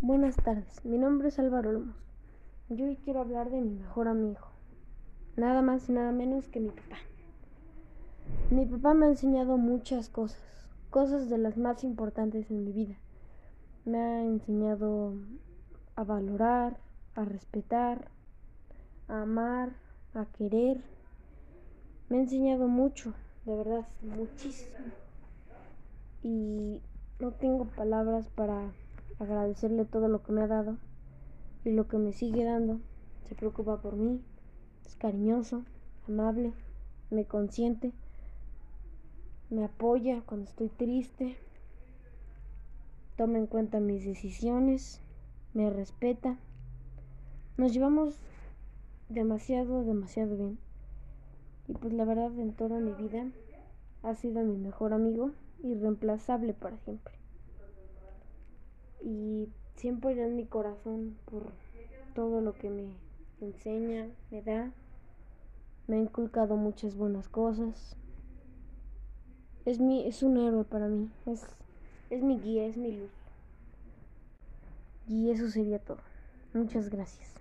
Buenas tardes, mi nombre es Álvaro Olmos. Yo hoy quiero hablar de mi mejor amigo. Nada más y nada menos que mi papá. Mi papá me ha enseñado muchas cosas, cosas de las más importantes en mi vida. Me ha enseñado a valorar, a respetar, a amar, a querer. Me ha enseñado mucho, de verdad, muchísimo. Y no tengo palabras para agradecerle todo lo que me ha dado y lo que me sigue dando. Se preocupa por mí, es cariñoso, amable, me consiente, me apoya cuando estoy triste, toma en cuenta mis decisiones, me respeta. Nos llevamos demasiado, demasiado bien. Y pues la verdad en toda mi vida ha sido mi mejor amigo irreemplazable para siempre. Y siempre irá en mi corazón por todo lo que me enseña, me da. Me ha inculcado muchas buenas cosas. Es, mi, es un héroe para mí. Es, es mi guía, es mi luz. Y eso sería todo. Muchas gracias.